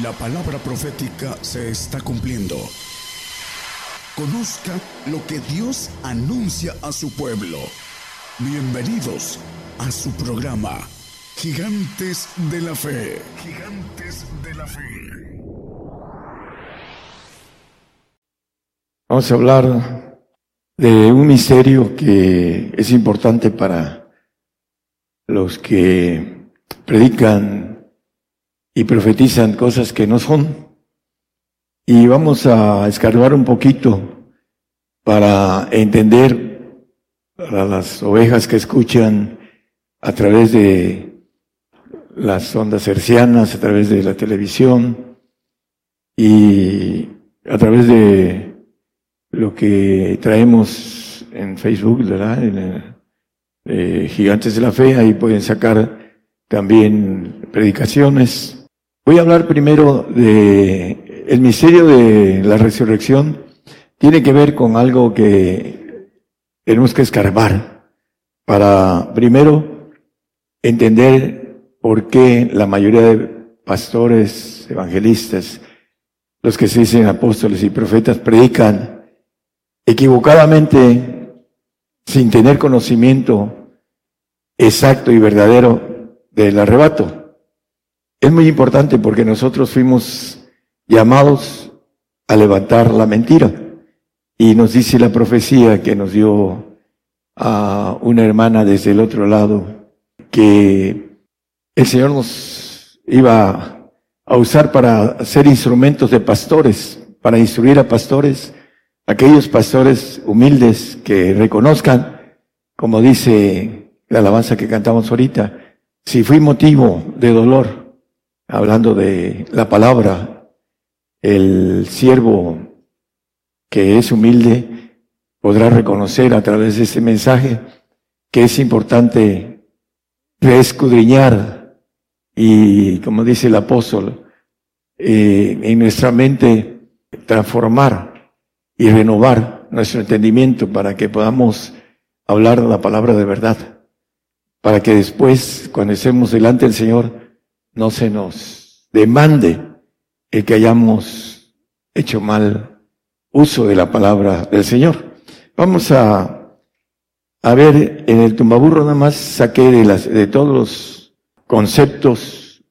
La palabra profética se está cumpliendo. Conozca lo que Dios anuncia a su pueblo. Bienvenidos a su programa, Gigantes de la Fe. Gigantes de la Fe. Vamos a hablar de un misterio que es importante para los que predican y profetizan cosas que no son. Y vamos a escarbar un poquito para entender para las ovejas que escuchan a través de las ondas hercianas, a través de la televisión y a través de lo que traemos en Facebook, ¿verdad? Eh, Gigantes de la Fe, ahí pueden sacar también predicaciones Voy a hablar primero de el misterio de la resurrección. Tiene que ver con algo que tenemos que escarbar para primero entender por qué la mayoría de pastores, evangelistas, los que se dicen apóstoles y profetas, predican equivocadamente sin tener conocimiento exacto y verdadero del arrebato. Es muy importante porque nosotros fuimos llamados a levantar la mentira. Y nos dice la profecía que nos dio a una hermana desde el otro lado que el Señor nos iba a usar para ser instrumentos de pastores, para instruir a pastores, aquellos pastores humildes que reconozcan, como dice la alabanza que cantamos ahorita, si fui motivo de dolor, hablando de la palabra, el siervo que es humilde podrá reconocer a través de este mensaje que es importante reescudriñar y, como dice el apóstol, eh, en nuestra mente transformar y renovar nuestro entendimiento para que podamos hablar la palabra de verdad, para que después, cuando estemos delante del Señor, no se nos demande el que hayamos hecho mal uso de la palabra del Señor. Vamos a, a ver, en el tumbaburro nada más saqué de, las, de todos los conceptos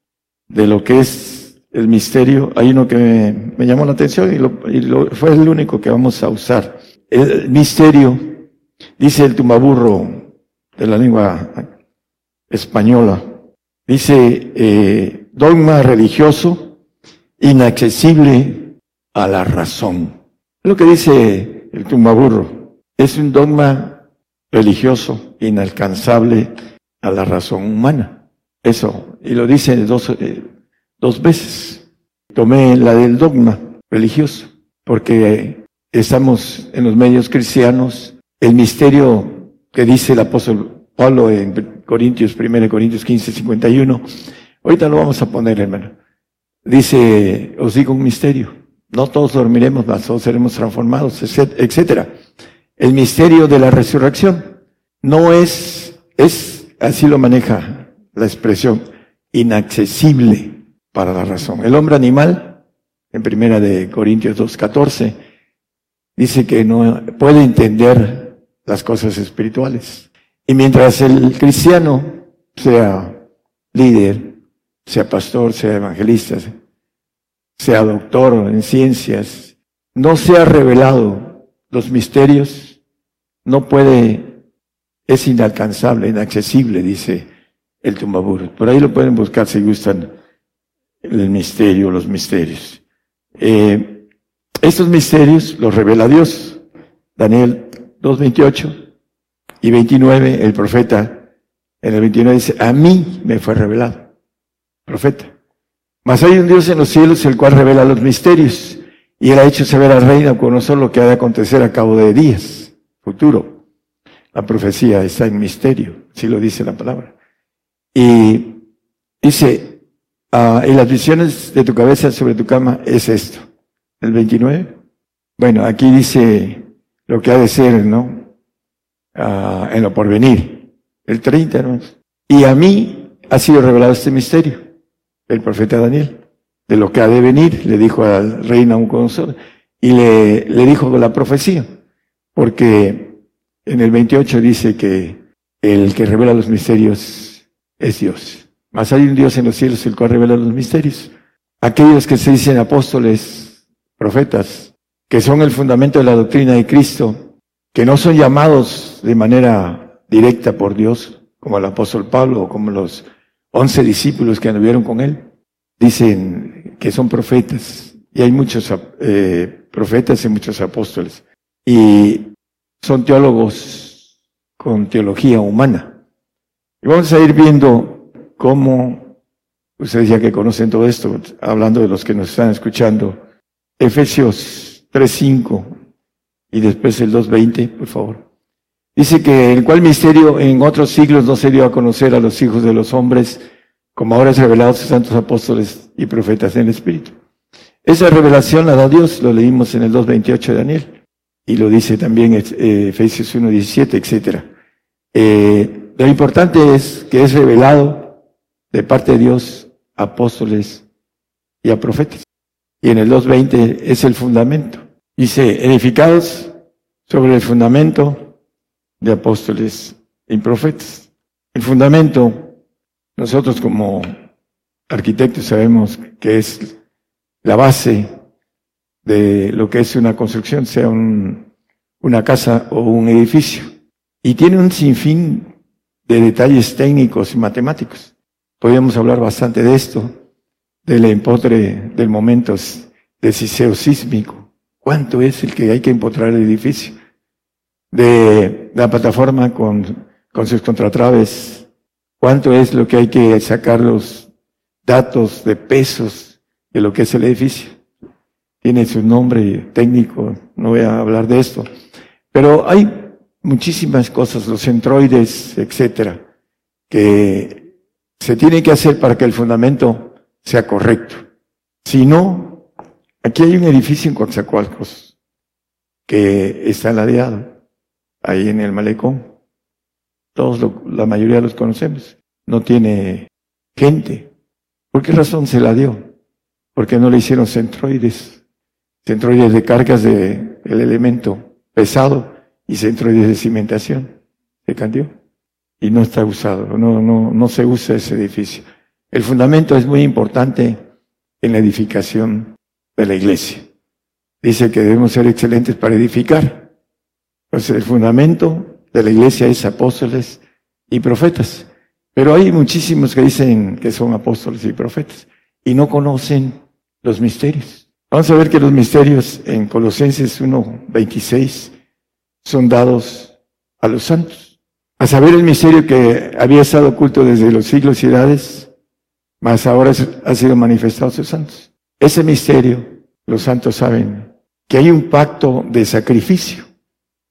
de lo que es el misterio. Hay uno que me, llamó la atención y, lo, y lo, fue el único que vamos a usar. El misterio, dice el tumbaburro de la lengua española, Dice, eh, dogma religioso inaccesible a la razón. Lo que dice el tumbaburro. Es un dogma religioso inalcanzable a la razón humana. Eso, y lo dice dos, eh, dos veces. Tomé la del dogma religioso, porque estamos en los medios cristianos. El misterio que dice el apóstol Pablo en Corintios, 1 Corintios 15, 51. Ahorita lo vamos a poner, hermano. Dice, os digo un misterio. No todos dormiremos, mas todos seremos transformados, etcétera. El misterio de la resurrección no es, es, así lo maneja la expresión, inaccesible para la razón. El hombre animal, en primera de Corintios 2, 14, dice que no puede entender las cosas espirituales. Y mientras el cristiano sea líder, sea pastor, sea evangelista, sea doctor en ciencias, no sea revelado los misterios, no puede, es inalcanzable, inaccesible, dice el tumbaburo. Por ahí lo pueden buscar si gustan el misterio, los misterios. Eh, estos misterios los revela Dios. Daniel 2.28 y 29, el profeta, en el 29 dice, a mí me fue revelado, profeta. Mas hay un Dios en los cielos el cual revela los misterios y él ha hecho saber al reino con solo lo que ha de acontecer a cabo de días, futuro. La profecía está en misterio, si lo dice la palabra. Y dice, ah, en las visiones de tu cabeza sobre tu cama es esto. El 29. Bueno, aquí dice lo que ha de ser, ¿no? Uh, en lo porvenir. El 30, Y a mí ha sido revelado este misterio, el profeta Daniel. de lo que ha de venir, le dijo al rey Nabucodonosor, y le, le dijo la profecía, porque en el 28 dice que el que revela los misterios es Dios. Mas hay un Dios en los cielos el cual revela los misterios. Aquellos que se dicen apóstoles, profetas, que son el fundamento de la doctrina de Cristo, que no son llamados de manera directa por Dios, como el apóstol Pablo o como los once discípulos que anduvieron con él, dicen que son profetas. Y hay muchos eh, profetas y muchos apóstoles. Y son teólogos con teología humana. Y vamos a ir viendo cómo, ustedes ya que conocen todo esto, hablando de los que nos están escuchando, Efesios 3.5 y después el 2.20, por favor. Dice que el cual misterio en otros siglos no se dio a conocer a los hijos de los hombres, como ahora es revelado a sus santos apóstoles y profetas en el Espíritu. Esa revelación la da Dios, lo leímos en el 2.28 de Daniel, y lo dice también eh, Efesios 1.17, etc. Eh, lo importante es que es revelado de parte de Dios a apóstoles y a profetas. Y en el 2.20 es el fundamento. Dice, edificados sobre el fundamento de apóstoles y profetas. El fundamento, nosotros como arquitectos sabemos que es la base de lo que es una construcción, sea una casa o un edificio. Y tiene un sinfín de detalles técnicos y matemáticos. Podríamos hablar bastante de esto, del empotre del momento deciseo sísmico. ¿Cuánto es el que hay que empotrar el edificio? De la plataforma con, sus contratraves. ¿Cuánto es lo que hay que sacar los datos de pesos de lo que es el edificio? Tiene su nombre técnico, no voy a hablar de esto. Pero hay muchísimas cosas, los centroides, etcétera, que se tienen que hacer para que el fundamento sea correcto. Si no, aquí hay un edificio en Coatzacoalcos que está ladeado, ahí en el malecón. Todos, la mayoría los conocemos. No tiene gente. ¿Por qué razón se la dio? Porque no le hicieron centroides, centroides de cargas de el elemento pesado y centroides de cimentación. Se cambió y no está usado, no, no, no se usa ese edificio. El fundamento es muy importante en la edificación de la iglesia. Dice que debemos ser excelentes para edificar. Entonces el fundamento de la iglesia es apóstoles y profetas. Pero hay muchísimos que dicen que son apóstoles y profetas y no conocen los misterios. Vamos a ver que los misterios en Colosenses 1.26 son dados a los santos. A saber el misterio que había estado oculto desde los siglos y edades mas ahora ha sido manifestado a sus santos. Ese misterio, los santos saben que hay un pacto de sacrificio.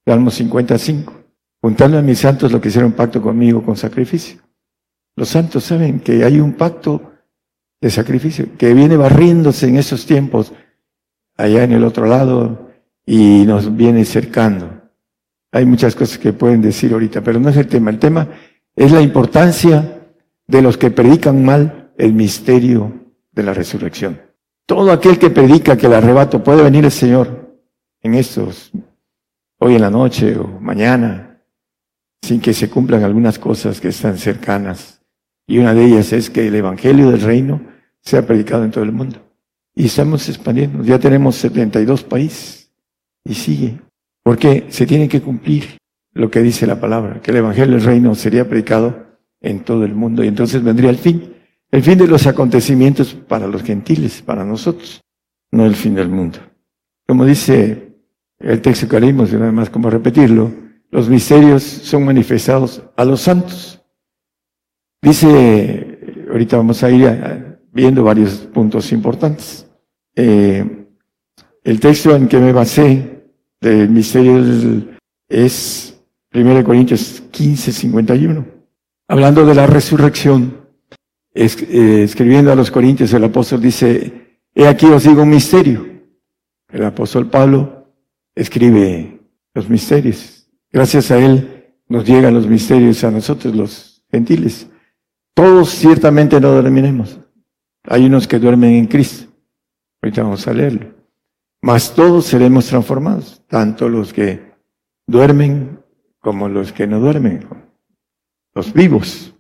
Salmo 55. Juntando a mis santos lo que hicieron pacto conmigo con sacrificio. Los santos saben que hay un pacto de sacrificio que viene barriéndose en esos tiempos allá en el otro lado y nos viene cercando. Hay muchas cosas que pueden decir ahorita, pero no es el tema. El tema es la importancia de los que predican mal el misterio de la resurrección. Todo aquel que predica que el arrebato puede venir el Señor en estos, hoy en la noche o mañana, sin que se cumplan algunas cosas que están cercanas. Y una de ellas es que el Evangelio del Reino sea predicado en todo el mundo. Y estamos expandiendo. Ya tenemos 72 países. Y sigue. Porque se tiene que cumplir lo que dice la palabra, que el Evangelio del Reino sería predicado en todo el mundo. Y entonces vendría el fin. El fin de los acontecimientos para los gentiles, para nosotros, no el fin del mundo. Como dice el texto que leímos, y nada más como repetirlo, los misterios son manifestados a los santos. Dice, ahorita vamos a ir viendo varios puntos importantes. Eh, el texto en que me basé del misterio es 1 Corintios 15, 51. Hablando de la resurrección, eh, escribiendo a los Corintios, el apóstol dice, he aquí os digo un misterio. El apóstol Pablo escribe los misterios. Gracias a él nos llegan los misterios a nosotros, los gentiles. Todos ciertamente no dormiremos. Hay unos que duermen en Cristo. Ahorita vamos a leerlo. Mas todos seremos transformados, tanto los que duermen como los que no duermen, los vivos.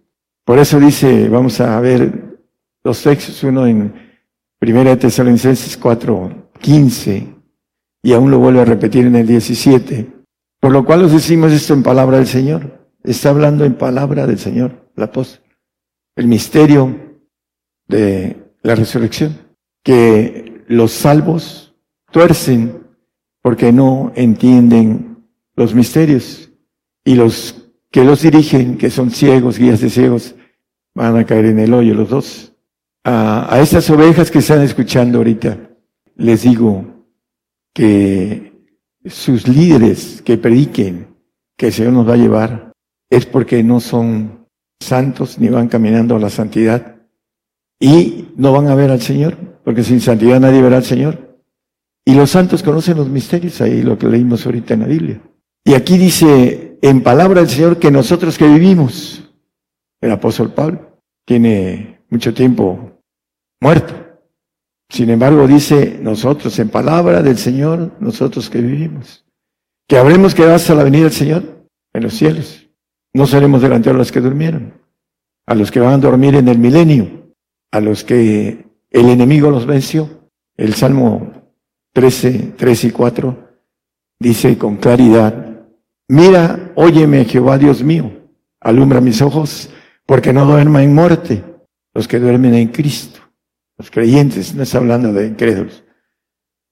Por eso dice, vamos a ver dos textos, uno en Primera de Tesalonicenses 4, 15, y aún lo vuelve a repetir en el 17. Por lo cual os decimos esto en palabra del Señor. Está hablando en palabra del Señor, el apóstol. El misterio de la resurrección. Que los salvos tuercen porque no entienden los misterios. Y los que los dirigen, que son ciegos, guías de ciegos, van a caer en el hoyo los dos. A, a estas ovejas que están escuchando ahorita, les digo que sus líderes que prediquen que el Señor nos va a llevar es porque no son santos ni van caminando a la santidad y no van a ver al Señor, porque sin santidad nadie verá al Señor. Y los santos conocen los misterios, ahí lo que leímos ahorita en la Biblia. Y aquí dice en palabra del Señor que nosotros que vivimos, el apóstol Pablo tiene mucho tiempo muerto. Sin embargo, dice nosotros, en palabra del Señor, nosotros que vivimos, que habremos quedado hasta la venida del Señor en los cielos. No seremos delante a los que durmieron, a los que van a dormir en el milenio, a los que el enemigo los venció. El Salmo 13, 3 y 4 dice con claridad, mira, óyeme Jehová Dios mío, alumbra mis ojos, porque no duerma en muerte los que duermen en Cristo los creyentes, no está hablando de incrédulos.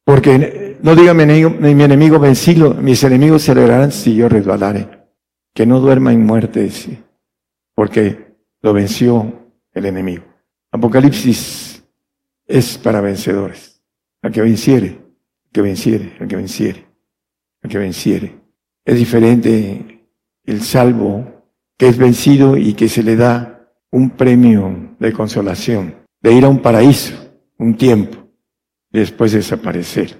Porque no diga mi enemigo, mi enemigo vencido, mis enemigos se alegrarán si yo resbalare. Que no duerma en muerte, porque lo venció el enemigo. Apocalipsis es para vencedores. Al que venciere, que venciere, al que venciere, al que venciere. Es diferente el salvo que es vencido y que se le da un premio de consolación de ir a un paraíso un tiempo y después desaparecer.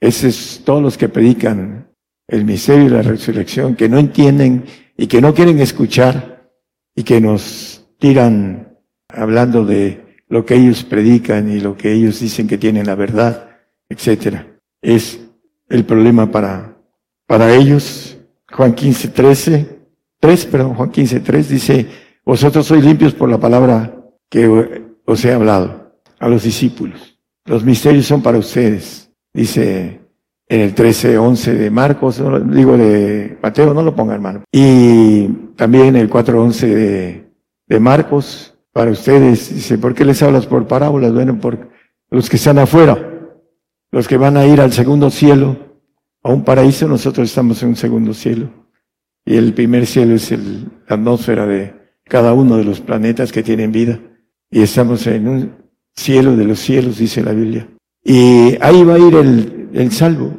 Esos es todos los que predican el misterio de la resurrección, que no entienden y que no quieren escuchar y que nos tiran hablando de lo que ellos predican y lo que ellos dicen que tienen la verdad, etcétera. Es el problema para, para ellos. Juan 15, 13, 3, perdón, Juan 15, 3 dice, vosotros sois limpios por la palabra que os he hablado a los discípulos. Los misterios son para ustedes. Dice en el 13, 11 de Marcos, digo de Mateo, no lo ponga hermano. Y también el 4, 11 de, de Marcos, para ustedes. Dice, ¿por qué les hablas por parábolas? Bueno, por los que están afuera, los que van a ir al segundo cielo, a un paraíso, nosotros estamos en un segundo cielo. Y el primer cielo es el, la atmósfera de cada uno de los planetas que tienen vida y estamos en un cielo de los cielos, dice la Biblia. Y ahí va a ir el, el salvo,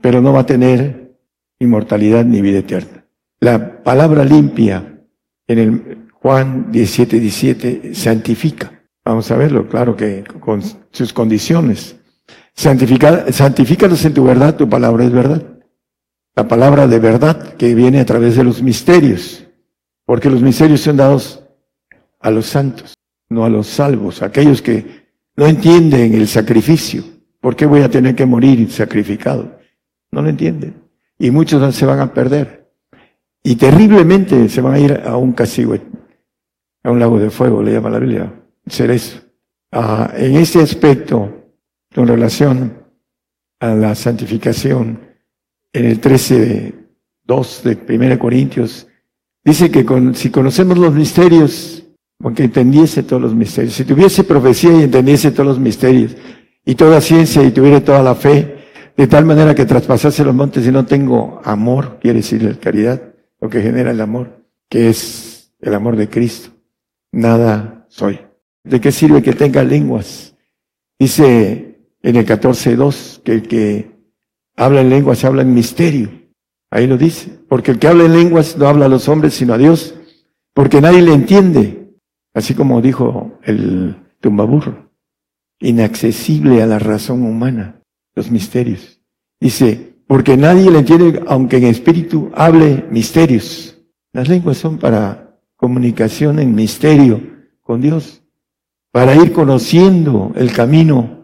pero no va a tener inmortalidad ni vida eterna. La palabra limpia en el Juan 17, 17 santifica. Vamos a verlo, claro que con sus condiciones. Santifícalos en tu verdad, tu palabra es verdad. La palabra de verdad que viene a través de los misterios, porque los misterios son dados a los santos no a los salvos, aquellos que no entienden el sacrificio. ¿Por qué voy a tener que morir sacrificado? No lo entienden. Y muchos se van a perder. Y terriblemente se van a ir a un castigo, a un lago de fuego, le llama la Biblia, ser. Ah, en este aspecto, con relación a la santificación, en el 13.2 de 1 Corintios, dice que si conocemos los misterios aunque entendiese todos los misterios. Si tuviese profecía y entendiese todos los misterios, y toda ciencia y tuviera toda la fe, de tal manera que traspasase los montes y no tengo amor, quiere decir la caridad, lo que genera el amor, que es el amor de Cristo. Nada soy. ¿De qué sirve que tenga lenguas? Dice en el 14.2 que el que habla en lenguas habla en misterio. Ahí lo dice. Porque el que habla en lenguas no habla a los hombres sino a Dios. Porque nadie le entiende. Así como dijo el tumbaburro, inaccesible a la razón humana, los misterios. Dice, porque nadie le entiende, aunque en espíritu hable misterios. Las lenguas son para comunicación en misterio con Dios, para ir conociendo el camino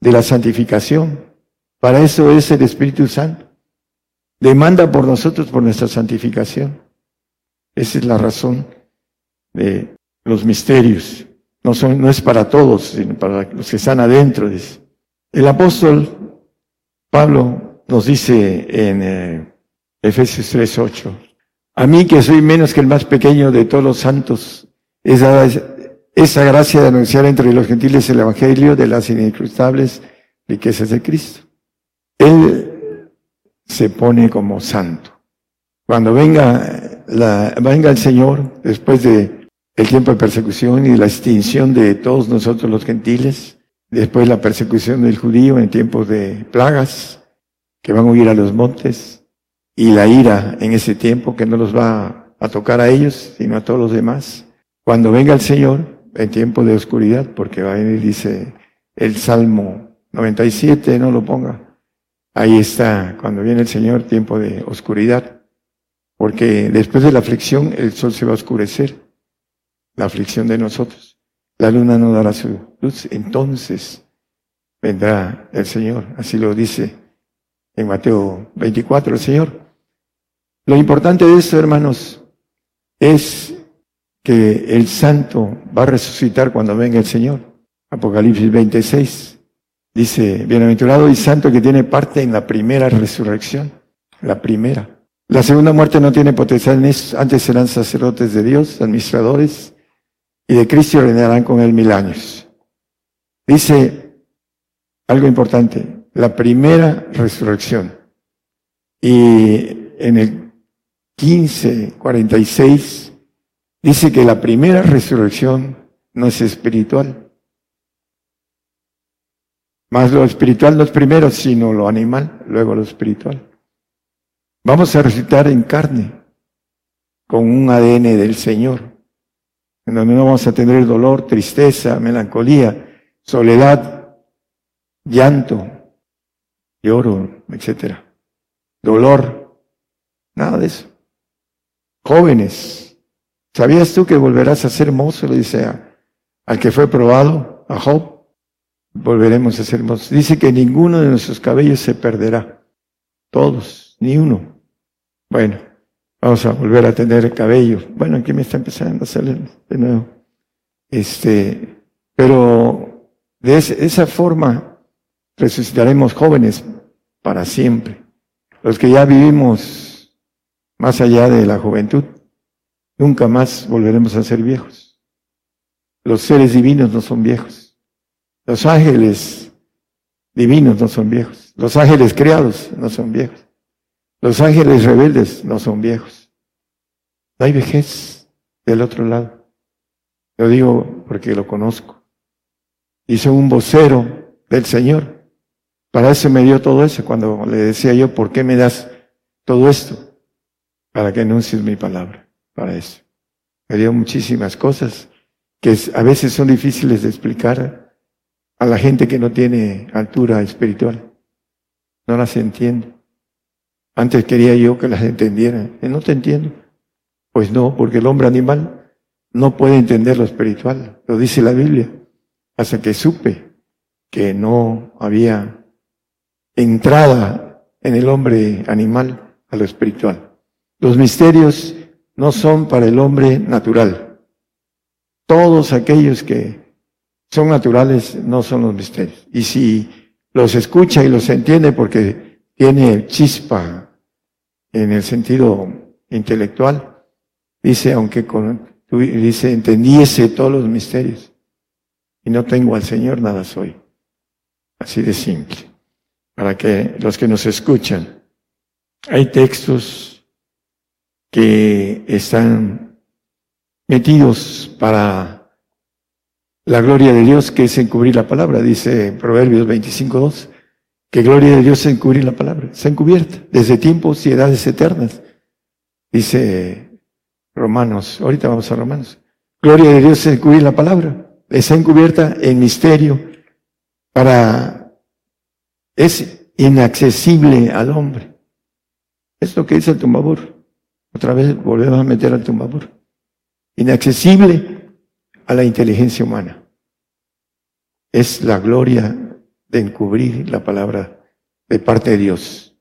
de la santificación. Para eso es el Espíritu Santo. Demanda por nosotros, por nuestra santificación. Esa es la razón de los misterios. No, son, no es para todos, sino para los que están adentro. El apóstol Pablo nos dice en eh, Efesios 3:8, a mí que soy menos que el más pequeño de todos los santos, esa, esa gracia de anunciar entre los gentiles el Evangelio de las inescrutables riquezas de Cristo. Él se pone como santo. Cuando venga, la, venga el Señor, después de el tiempo de persecución y la extinción de todos nosotros los gentiles, después la persecución del judío en tiempos de plagas, que van a huir a los montes, y la ira en ese tiempo que no los va a tocar a ellos, sino a todos los demás. Cuando venga el Señor, en tiempo de oscuridad, porque va a venir, dice el Salmo 97, no lo ponga. Ahí está, cuando viene el Señor, tiempo de oscuridad, porque después de la aflicción el sol se va a oscurecer, la aflicción de nosotros. La luna no dará su luz, entonces vendrá el Señor, así lo dice en Mateo 24 el Señor. Lo importante de esto, hermanos, es que el santo va a resucitar cuando venga el Señor. Apocalipsis 26 dice, bienaventurado y santo que tiene parte en la primera resurrección, la primera. La segunda muerte no tiene potestad en eso, antes serán sacerdotes de Dios, administradores, y de Cristo reinarán con él mil años. Dice algo importante, la primera resurrección. Y en el 15:46 dice que la primera resurrección no es espiritual. Más lo espiritual no es primero, sino lo animal, luego lo espiritual. Vamos a resucitar en carne, con un ADN del Señor, en donde no vamos a tener dolor, tristeza, melancolía, soledad, llanto, lloro, etcétera, dolor, nada de eso. Jóvenes, ¿sabías tú que volverás a ser mozo? Le dice al que fue probado, a Job. Volveremos a ser mozos. Dice que ninguno de nuestros cabellos se perderá. Todos, ni uno. Bueno, vamos a volver a tener cabello. Bueno, aquí me está empezando a salir de nuevo. Este, pero de esa forma resucitaremos jóvenes para siempre. Los que ya vivimos más allá de la juventud, nunca más volveremos a ser viejos. Los seres divinos no son viejos. Los ángeles divinos no son viejos. Los ángeles creados no son viejos. Los ángeles rebeldes no son viejos. No hay vejez del otro lado. Lo digo porque lo conozco. Hice un vocero del Señor. Para eso me dio todo eso cuando le decía yo, ¿por qué me das todo esto? para que anuncies mi palabra, para eso. Dio muchísimas cosas que a veces son difíciles de explicar a la gente que no tiene altura espiritual. No las entiende. Antes quería yo que las entendiera. No te entiendo. Pues no, porque el hombre animal no puede entender lo espiritual. Lo dice la Biblia. Hasta que supe que no había entrada en el hombre animal a lo espiritual. Los misterios no son para el hombre natural. Todos aquellos que son naturales no son los misterios. Y si los escucha y los entiende porque tiene chispa en el sentido intelectual, dice, aunque con, dice, entendiese todos los misterios y no tengo al Señor, nada soy. Así de simple. Para que los que nos escuchan, hay textos que están metidos para la gloria de Dios, que es encubrir la palabra, dice Proverbios 25.2, que gloria de Dios es encubrir la palabra, está encubierta desde tiempos y edades eternas, dice Romanos, ahorita vamos a Romanos, gloria de Dios es encubrir la palabra, está encubierta en misterio para, es inaccesible al hombre. Es lo que dice el tumbador. Otra vez volvemos a meter al tumbador. Inaccesible a la inteligencia humana. Es la gloria de encubrir la palabra de parte de Dios.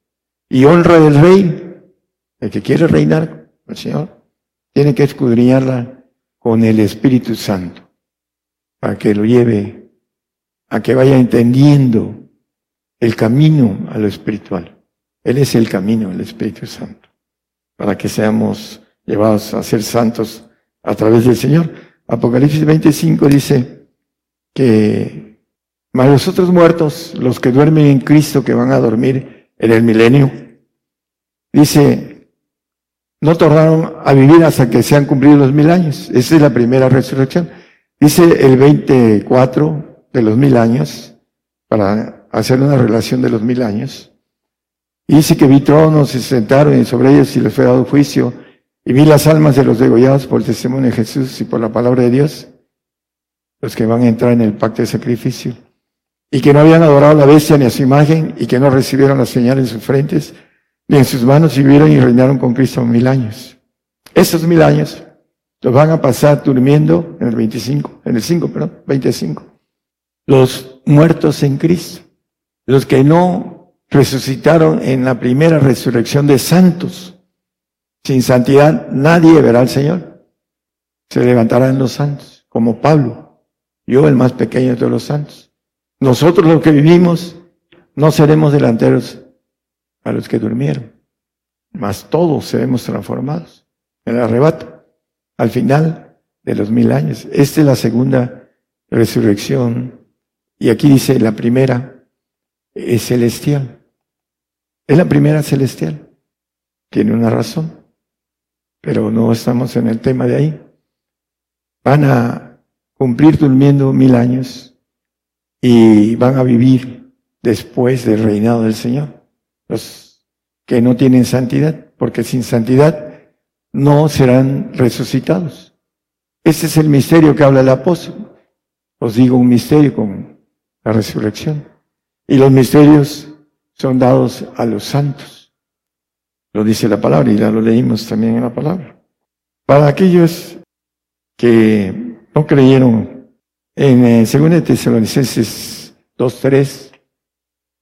Y honra del rey, el que quiere reinar, el Señor, tiene que escudriñarla con el Espíritu Santo, para que lo lleve a que vaya entendiendo el camino a lo espiritual. Él es el camino, el Espíritu Santo, para que seamos llevados a ser santos a través del Señor. Apocalipsis 25 dice que más los otros muertos, los que duermen en Cristo, que van a dormir en el milenio, dice, no tornaron a vivir hasta que se han cumplido los mil años. Esa es la primera resurrección. Dice el 24 de los mil años, para hacer una relación de los mil años. Y dice que vi tronos y se sentaron y sobre ellos y les fue dado juicio. Y vi las almas de los degollados por el testimonio de Jesús y por la palabra de Dios, los que van a entrar en el pacto de sacrificio. Y que no habían adorado a la bestia ni a su imagen y que no recibieron la señal en sus frentes ni en sus manos y vivieron y reinaron con Cristo mil años. Esos mil años los van a pasar durmiendo en el 25, en el 5, perdón, 25. Los muertos en Cristo, los que no resucitaron en la primera resurrección de santos. Sin santidad nadie verá al Señor. Se levantarán los santos, como Pablo, yo el más pequeño de los santos. Nosotros los que vivimos no seremos delanteros a los que durmieron, mas todos seremos transformados en el arrebato, al final de los mil años. Esta es la segunda resurrección. Y aquí dice, la primera es celestial. Es la primera celestial. Tiene una razón, pero no estamos en el tema de ahí. Van a cumplir durmiendo mil años y van a vivir después del reinado del Señor los que no tienen santidad, porque sin santidad no serán resucitados. Ese es el misterio que habla el apóstol. Os digo un misterio con la resurrección. Y los misterios son dados a los santos. Lo dice la palabra y ya lo leímos también en la palabra. Para aquellos que no creyeron en 2 eh, Tesalonicenses 2.3,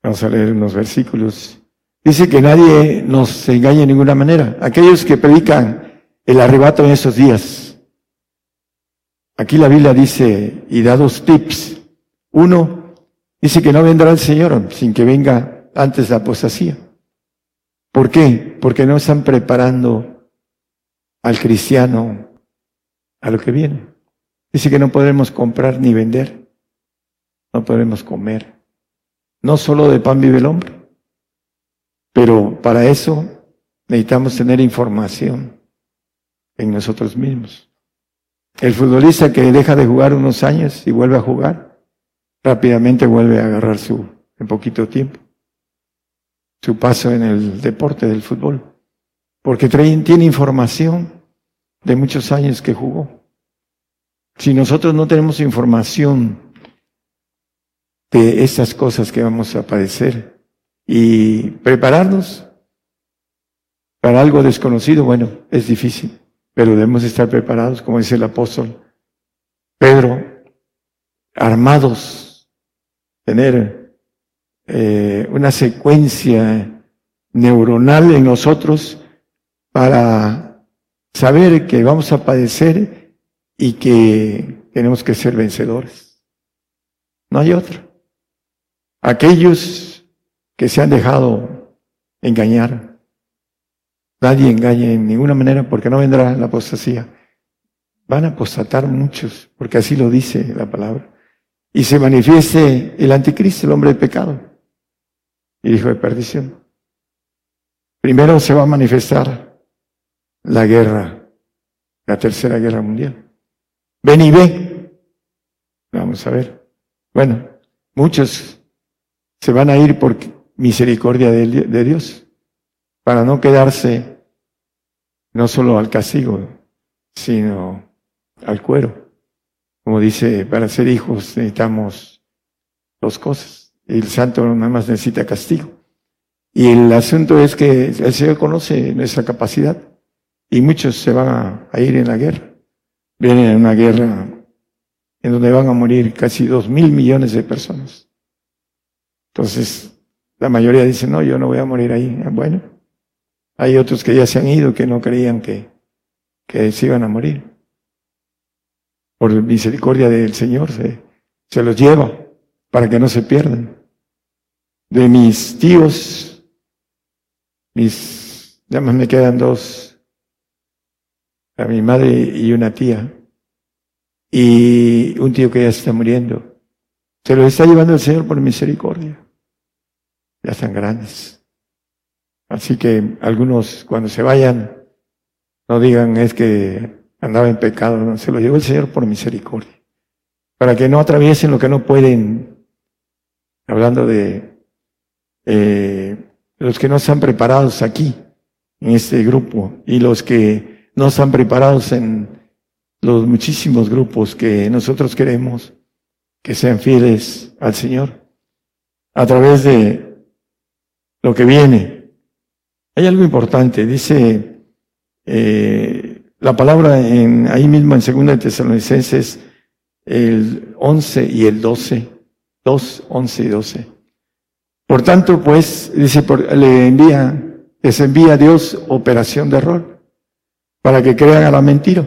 vamos a leer unos versículos Dice que nadie nos engañe de ninguna manera. Aquellos que predican el arrebato en esos días. Aquí la Biblia dice y da dos tips. Uno, dice que no vendrá el Señor sin que venga antes la apostasía. ¿Por qué? Porque no están preparando al cristiano a lo que viene. Dice que no podremos comprar ni vender. No podremos comer. No solo de pan vive el hombre pero para eso necesitamos tener información en nosotros mismos. El futbolista que deja de jugar unos años y vuelve a jugar, rápidamente vuelve a agarrar su, en poquito tiempo, su paso en el deporte del fútbol, porque tiene información de muchos años que jugó. Si nosotros no tenemos información de estas cosas que vamos a padecer, y prepararnos para algo desconocido, bueno, es difícil, pero debemos estar preparados, como dice el apóstol Pedro, armados, tener eh, una secuencia neuronal en nosotros para saber que vamos a padecer y que tenemos que ser vencedores. No hay otra. Aquellos que se han dejado engañar. Nadie engaña en ninguna manera porque no vendrá la apostasía. Van a apostatar muchos, porque así lo dice la palabra. Y se manifieste el anticristo, el hombre de pecado, y hijo de perdición. Primero se va a manifestar la guerra, la tercera guerra mundial. Ven y ve. Vamos a ver. Bueno, muchos se van a ir porque misericordia de, Dios, para no quedarse no solo al castigo, sino al cuero. Como dice, para ser hijos necesitamos dos cosas. El santo nada más necesita castigo. Y el asunto es que el Señor conoce nuestra capacidad y muchos se van a, ir en la guerra. Vienen en una guerra en donde van a morir casi dos mil millones de personas. Entonces, la mayoría dice, no, yo no voy a morir ahí. Ah, bueno, hay otros que ya se han ido que no creían que, que se iban a morir. Por misericordia del Señor se, se los lleva para que no se pierdan. De mis tíos, mis, ya más me quedan dos, a mi madre y una tía, y un tío que ya está muriendo. Se los está llevando el Señor por misericordia. Ya están grandes. Así que algunos cuando se vayan, no digan es que andaba en pecado, no, se lo llevó el Señor por misericordia. Para que no atraviesen lo que no pueden, hablando de eh, los que no están preparados aquí, en este grupo, y los que no están preparados en los muchísimos grupos que nosotros queremos que sean fieles al Señor a través de lo que viene. Hay algo importante, dice eh, la palabra en, ahí mismo en 2 Tesalonicenses, el 11 y el 12, 2, 11 y 12. Por tanto, pues, dice, le envía, les envía a Dios operación de error, para que crean a la mentira.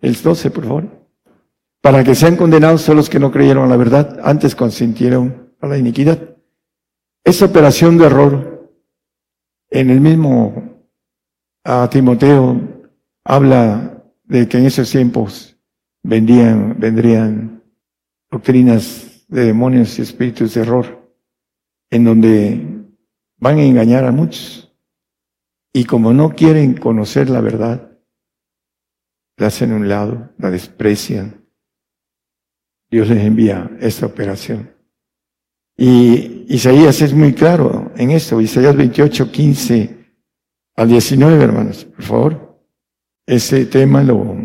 El 12, por favor. Para que sean condenados son los que no creyeron a la verdad, antes consintieron a la iniquidad. Esa operación de error, en el mismo a Timoteo habla de que en esos tiempos vendían, vendrían doctrinas de demonios y espíritus de error, en donde van a engañar a muchos. Y como no quieren conocer la verdad, la hacen a un lado, la desprecian. Dios les envía esta operación. Y Isaías es muy claro en esto, Isaías 28, 15 al 19, hermanos, por favor. Ese tema lo,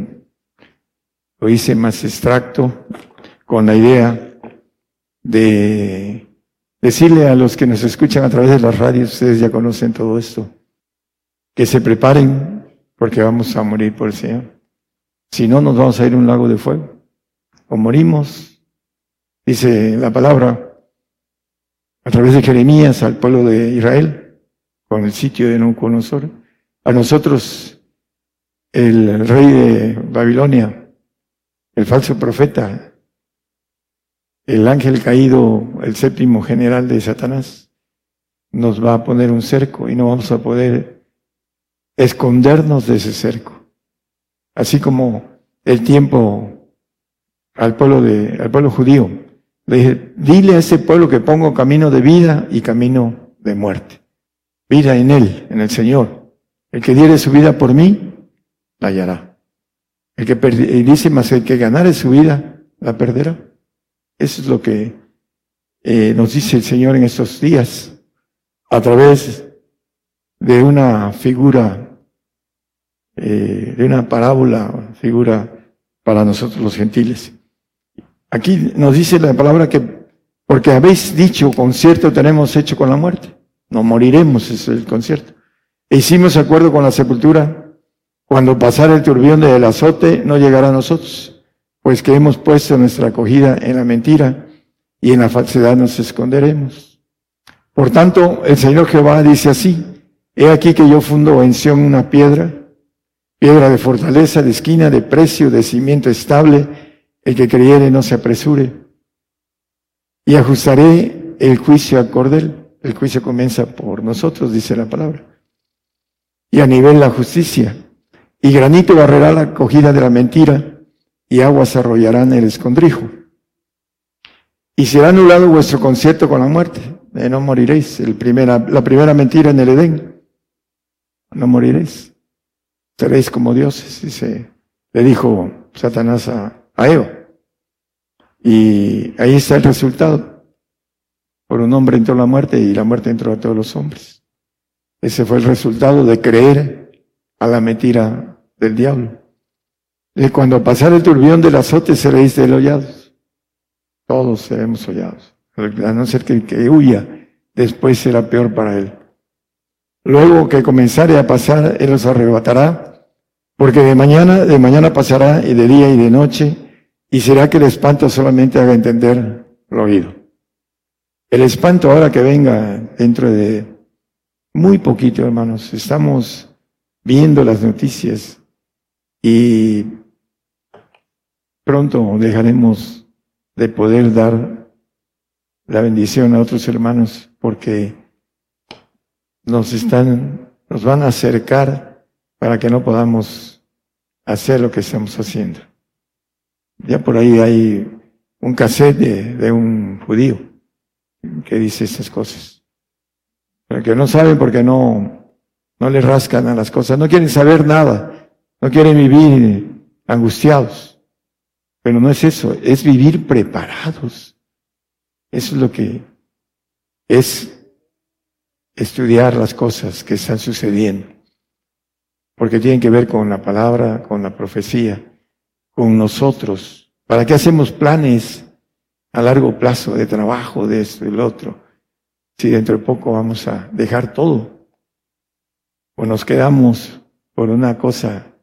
lo hice más extracto con la idea de decirle a los que nos escuchan a través de las radios, ustedes ya conocen todo esto, que se preparen porque vamos a morir por el Señor. Si no, nos vamos a ir a un lago de fuego. O morimos, dice la palabra, a través de Jeremías al pueblo de Israel, con el sitio de Nabucodonosor. A nosotros, el rey de Babilonia, el falso profeta, el ángel caído, el séptimo general de Satanás, nos va a poner un cerco y no vamos a poder escondernos de ese cerco. Así como el tiempo al pueblo de, al pueblo judío, le dije, dile a ese pueblo que pongo camino de vida y camino de muerte. Vida en Él, en el Señor. El que diere su vida por mí, la hallará. El que dice más el que ganare su vida, la perderá. Eso es lo que eh, nos dice el Señor en estos días, a través de una figura, eh, de una parábola, figura para nosotros los gentiles. Aquí nos dice la palabra que, porque habéis dicho, con cierto tenemos hecho con la muerte. No moriremos, es el concierto. E hicimos acuerdo con la sepultura. Cuando pasara el turbión del azote, no llegará a nosotros, pues que hemos puesto nuestra acogida en la mentira y en la falsedad nos esconderemos. Por tanto, el Señor Jehová dice así, he aquí que yo fundo en Sión una piedra, piedra de fortaleza, de esquina, de precio, de cimiento estable, el que creyere no se apresure. Y ajustaré el juicio a cordel el juicio comienza por nosotros, dice la palabra. Y a nivel la justicia. Y granito barrerá la cogida de la mentira y aguas arrollarán el escondrijo. Y será anulado vuestro concierto con la muerte. Eh, no moriréis. El la primera mentira en el Edén. No moriréis. Seréis como dioses, dice, le dijo Satanás a, a Eva. Y ahí está el resultado. Por un hombre entró la muerte y la muerte entró a todos los hombres. Ese fue el resultado de creer a la mentira del diablo. Y cuando pasara el turbión del azote seréis delollados. Todos seremos hollados. A no ser que el que huya, después será peor para él. Luego que comenzare a pasar, él los arrebatará, porque de mañana, de mañana pasará y de día y de noche, y será que el espanto solamente haga entender lo oído. El espanto ahora que venga dentro de muy poquito, hermanos. Estamos viendo las noticias y pronto dejaremos de poder dar la bendición a otros hermanos porque nos están, nos van a acercar para que no podamos hacer lo que estamos haciendo. Ya por ahí hay un cassette de, un judío que dice estas cosas. Que no saben porque no, no les rascan a las cosas, no quieren saber nada, no quieren vivir angustiados. Pero no es eso, es vivir preparados. Eso es lo que es estudiar las cosas que están sucediendo, porque tienen que ver con la palabra, con la profecía, con nosotros. ¿Para qué hacemos planes a largo plazo de trabajo, de esto y lo otro? Si dentro de poco vamos a dejar todo, o nos quedamos por una cosa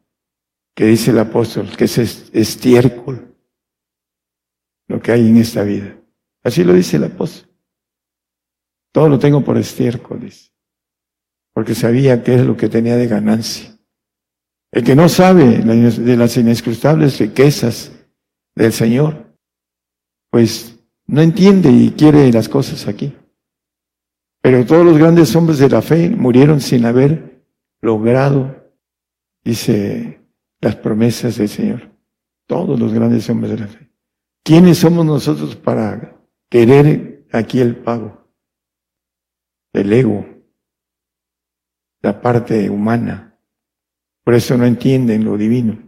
que dice el apóstol, que es estiércol, lo que hay en esta vida. Así lo dice el apóstol. Todo lo tengo por estiércol, porque sabía que es lo que tenía de ganancia. El que no sabe de las inescrutables riquezas del Señor, pues no entiende y quiere las cosas aquí. Pero todos los grandes hombres de la fe murieron sin haber logrado, dice, las promesas del Señor. Todos los grandes hombres de la fe. ¿Quiénes somos nosotros para querer aquí el pago? el ego, la parte humana. Por eso no entienden lo divino.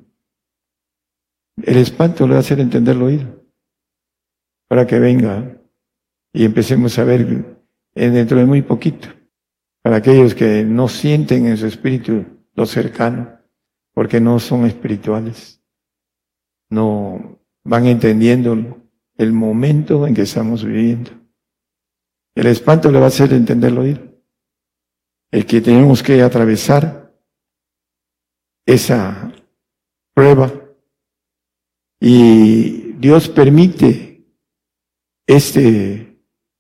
El espanto le va a hacer entender lo oído. Para que venga y empecemos a ver dentro de muy poquito. Para aquellos que no sienten en su espíritu lo cercano, porque no son espirituales. No van entendiendo el momento en que estamos viviendo. El espanto le va a hacer entenderlo. El que tenemos que atravesar esa prueba y Dios permite este,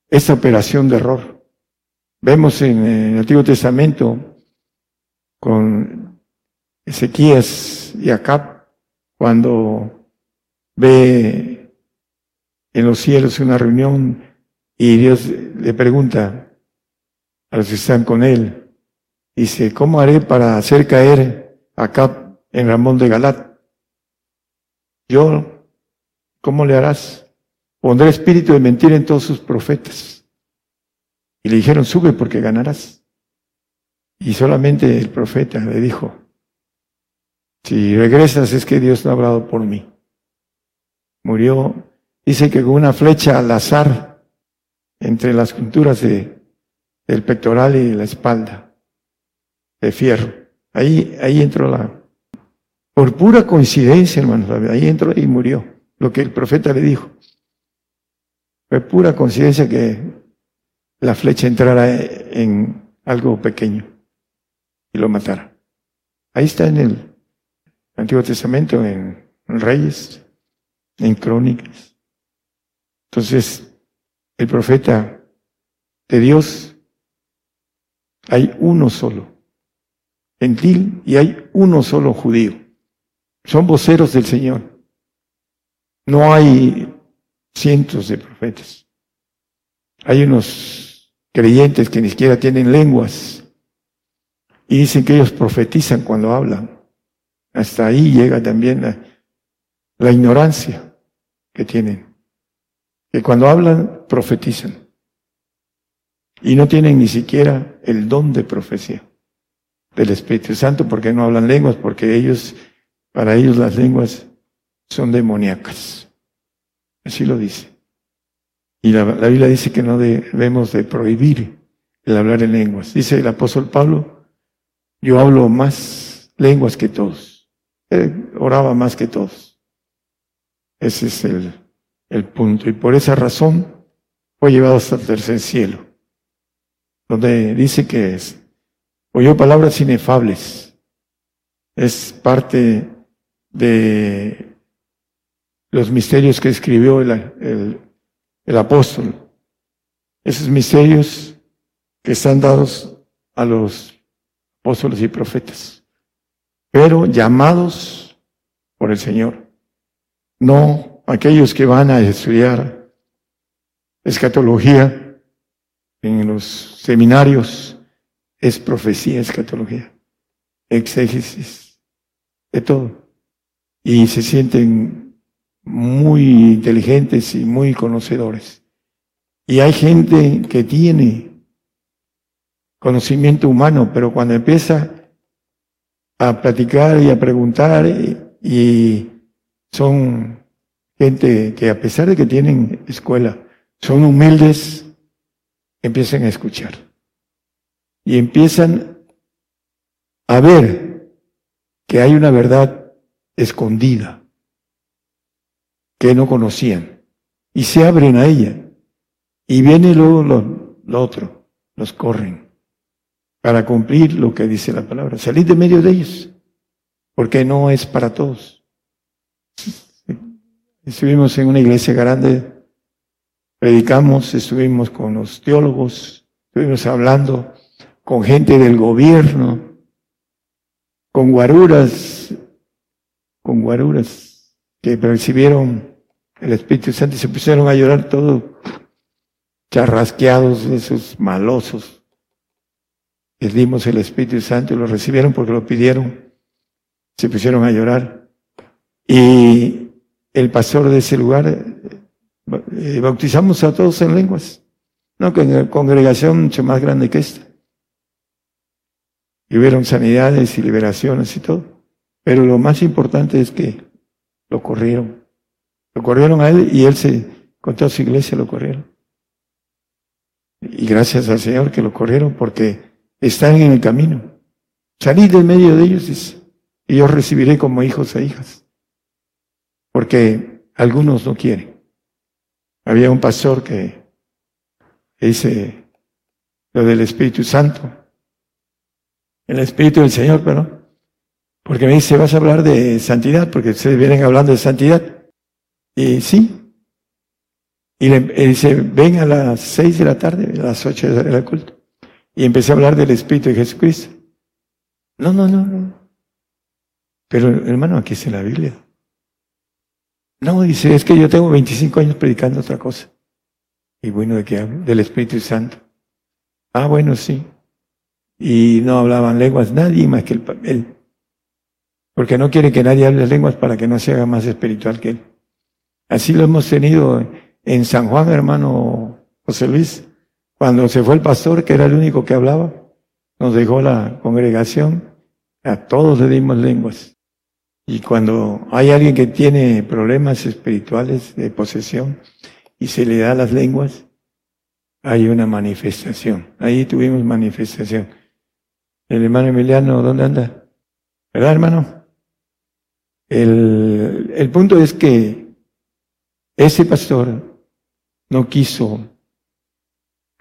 esta operación de error. Vemos en el Antiguo Testamento con Ezequías y Acab cuando ve en los cielos una reunión y Dios le pregunta a los que están con él, dice, ¿cómo haré para hacer caer acá en Ramón de Galat? Yo, ¿cómo le harás? Pondré espíritu de mentira en todos sus profetas. Y le dijeron, sube porque ganarás. Y solamente el profeta le dijo, si regresas es que Dios no ha hablado por mí. Murió, dice que con una flecha al azar entre las junturas de, del pectoral y la espalda, de fierro. Ahí, ahí entró la... Por pura coincidencia, hermanos, ahí entró y murió, lo que el profeta le dijo. Fue pura coincidencia que la flecha entrara en algo pequeño y lo matara. Ahí está en el Antiguo Testamento, en Reyes, en Crónicas. Entonces, el profeta de Dios, hay uno solo gentil y hay uno solo judío. Son voceros del Señor. No hay cientos de profetas. Hay unos creyentes que ni siquiera tienen lenguas y dicen que ellos profetizan cuando hablan. Hasta ahí llega también la, ignorancia que tienen que cuando hablan profetizan y no tienen ni siquiera el don de profecía del Espíritu Santo porque no hablan lenguas, porque ellos, para ellos las lenguas son demoníacas. Así lo dice. Y la, Biblia dice que no debemos de prohibir el hablar en lenguas. Dice el apóstol Pablo, yo hablo más lenguas que todos. Él oraba más que todos. Ese es el, el punto. Y por esa razón fue llevado hasta el tercer cielo, donde dice que es, oyó palabras inefables. Es parte de los misterios que escribió el, el, apóstol. esos misterios que están dados a los apóstoles y profetas, pero llamados por el Señor, no aquellos que van a estudiar escatología en los seminarios, es profecía, escatología, exégesis, de todo. Y se sienten muy inteligentes y muy conocedores. Y hay gente que tiene conocimiento humano, pero cuando empieza a platicar y a preguntar, y son gente que a pesar de que tienen escuela, son humildes, empiezan a escuchar. Y empiezan a ver que hay una verdad escondida que no conocían y se abren a ella. Y viene luego lo, otro, los corren para cumplir lo que dice la palabra. Salid de medio de ellos, porque no es para todos. Estuvimos en una iglesia grande, predicamos, estuvimos con los teólogos, estuvimos hablando con gente del gobierno, con guaruras, con guaruras que recibieron el Espíritu Santo se pusieron a llorar todos charrasqueados, esos malosos. Les dimos el Espíritu Santo y lo recibieron porque lo pidieron. Se pusieron a llorar. Y el pastor de ese lugar, eh, bautizamos a todos en lenguas. No, con una congregación mucho más grande que esta. Y hubieron sanidades y liberaciones y todo. Pero lo más importante es que lo corrieron. Lo corrieron a él y él se, con toda su iglesia lo corrieron. Y gracias al Señor que lo corrieron porque están en el camino. Salid del medio de ellos, y yo recibiré como hijos e hijas. Porque algunos no quieren. Había un pastor que dice lo del Espíritu Santo. El Espíritu del Señor, pero porque me dice, vas a hablar de santidad, porque ustedes vienen hablando de santidad. Y sí, y le, dice, ven a las seis de la tarde, a las ocho del culto. Y empecé a hablar del Espíritu de Jesucristo. No, no, no, no. Pero hermano, aquí es en la Biblia. No, dice, es que yo tengo 25 años predicando otra cosa. Y bueno, ¿de qué hablo? Del Espíritu Santo. Ah, bueno, sí. Y no hablaban lenguas nadie más que él. Porque no quiere que nadie hable lenguas para que no se haga más espiritual que él. Así lo hemos tenido en San Juan, hermano José Luis, cuando se fue el pastor, que era el único que hablaba, nos dejó la congregación, a todos le dimos lenguas. Y cuando hay alguien que tiene problemas espirituales de posesión y se le da las lenguas, hay una manifestación. Ahí tuvimos manifestación. El hermano Emiliano, ¿dónde anda? ¿Verdad, hermano? El, el punto es que ese pastor no quiso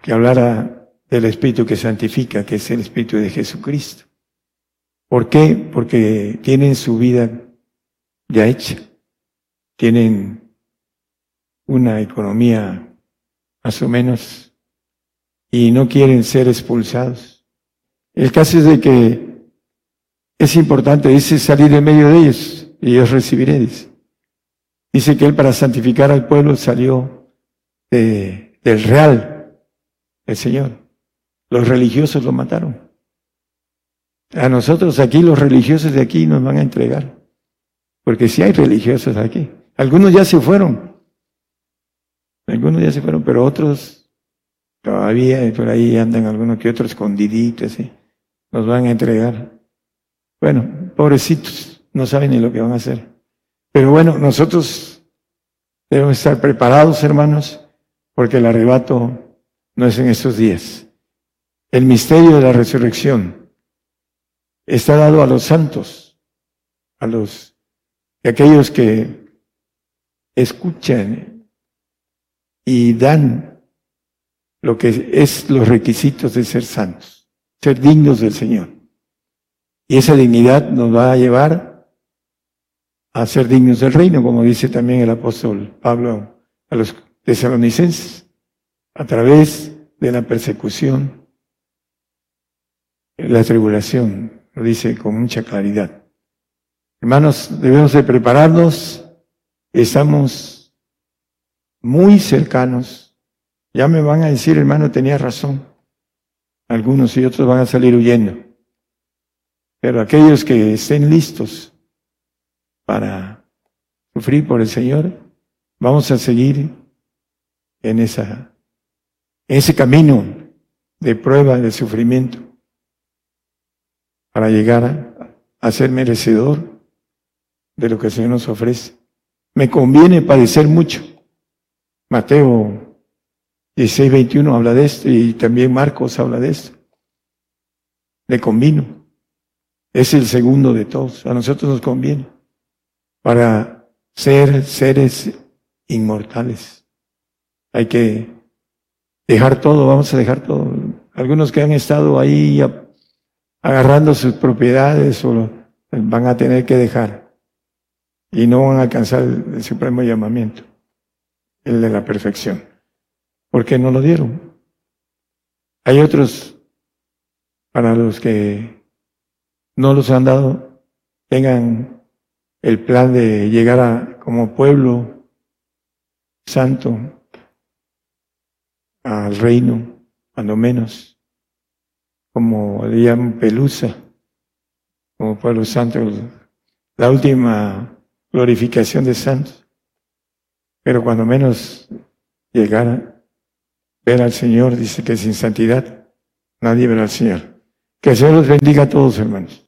que hablara del Espíritu que santifica, que es el Espíritu de Jesucristo. ¿Por qué? Porque tienen su vida ya hecha, tienen una economía más o menos y no quieren ser expulsados. El caso es de que es importante, dice, salir de medio de ellos y yo recibiré. Dice que él para santificar al pueblo salió del real, el Señor. Los religiosos lo mataron. A nosotros aquí, los religiosos de aquí nos van a entregar. Porque si hay religiosos aquí. Algunos ya se fueron. Algunos ya se fueron, pero otros todavía por ahí andan algunos que otros escondiditos, ¿sí? nos van a entregar. Bueno, pobrecitos, no saben ni lo que van a hacer. Pero bueno, nosotros debemos estar preparados, hermanos, porque el arrebato no es en estos días. El misterio de la resurrección está dado a los santos, a los aquellos que escuchan y dan lo que es los requisitos de ser santos, ser dignos del Señor. Y esa dignidad nos va a llevar a ser dignos del reino, como dice también el apóstol Pablo a los tesalonicenses, a través de la persecución, la tribulación, lo dice con mucha claridad. Hermanos, debemos de prepararnos, estamos muy cercanos. Ya me van a decir, hermano, tenía razón. Algunos y otros van a salir huyendo. Pero aquellos que estén listos para sufrir por el Señor, vamos a seguir en esa, ese camino de prueba, de sufrimiento, para llegar a, a ser merecedor de lo que el Señor nos ofrece. Me conviene padecer mucho. Mateo 16, 21 habla de esto y también Marcos habla de esto. Le convino. Es el segundo de todos. A nosotros nos conviene para ser seres inmortales. Hay que dejar todo, vamos a dejar todo. Algunos que han estado ahí agarrando sus propiedades o van a tener que dejar y no van a alcanzar el, supremo llamamiento, el de la perfección, porque no lo dieron. Hay otros para los que no los han dado, tengan el plan de llegar a, como pueblo santo al reino, cuando menos, como le llaman Pelusa, como pueblo santo, la última glorificación de santos. Pero cuando menos llegara, ver al Señor, dice que sin santidad nadie verá al Señor. Que el Señor los bendiga a todos, hermanos.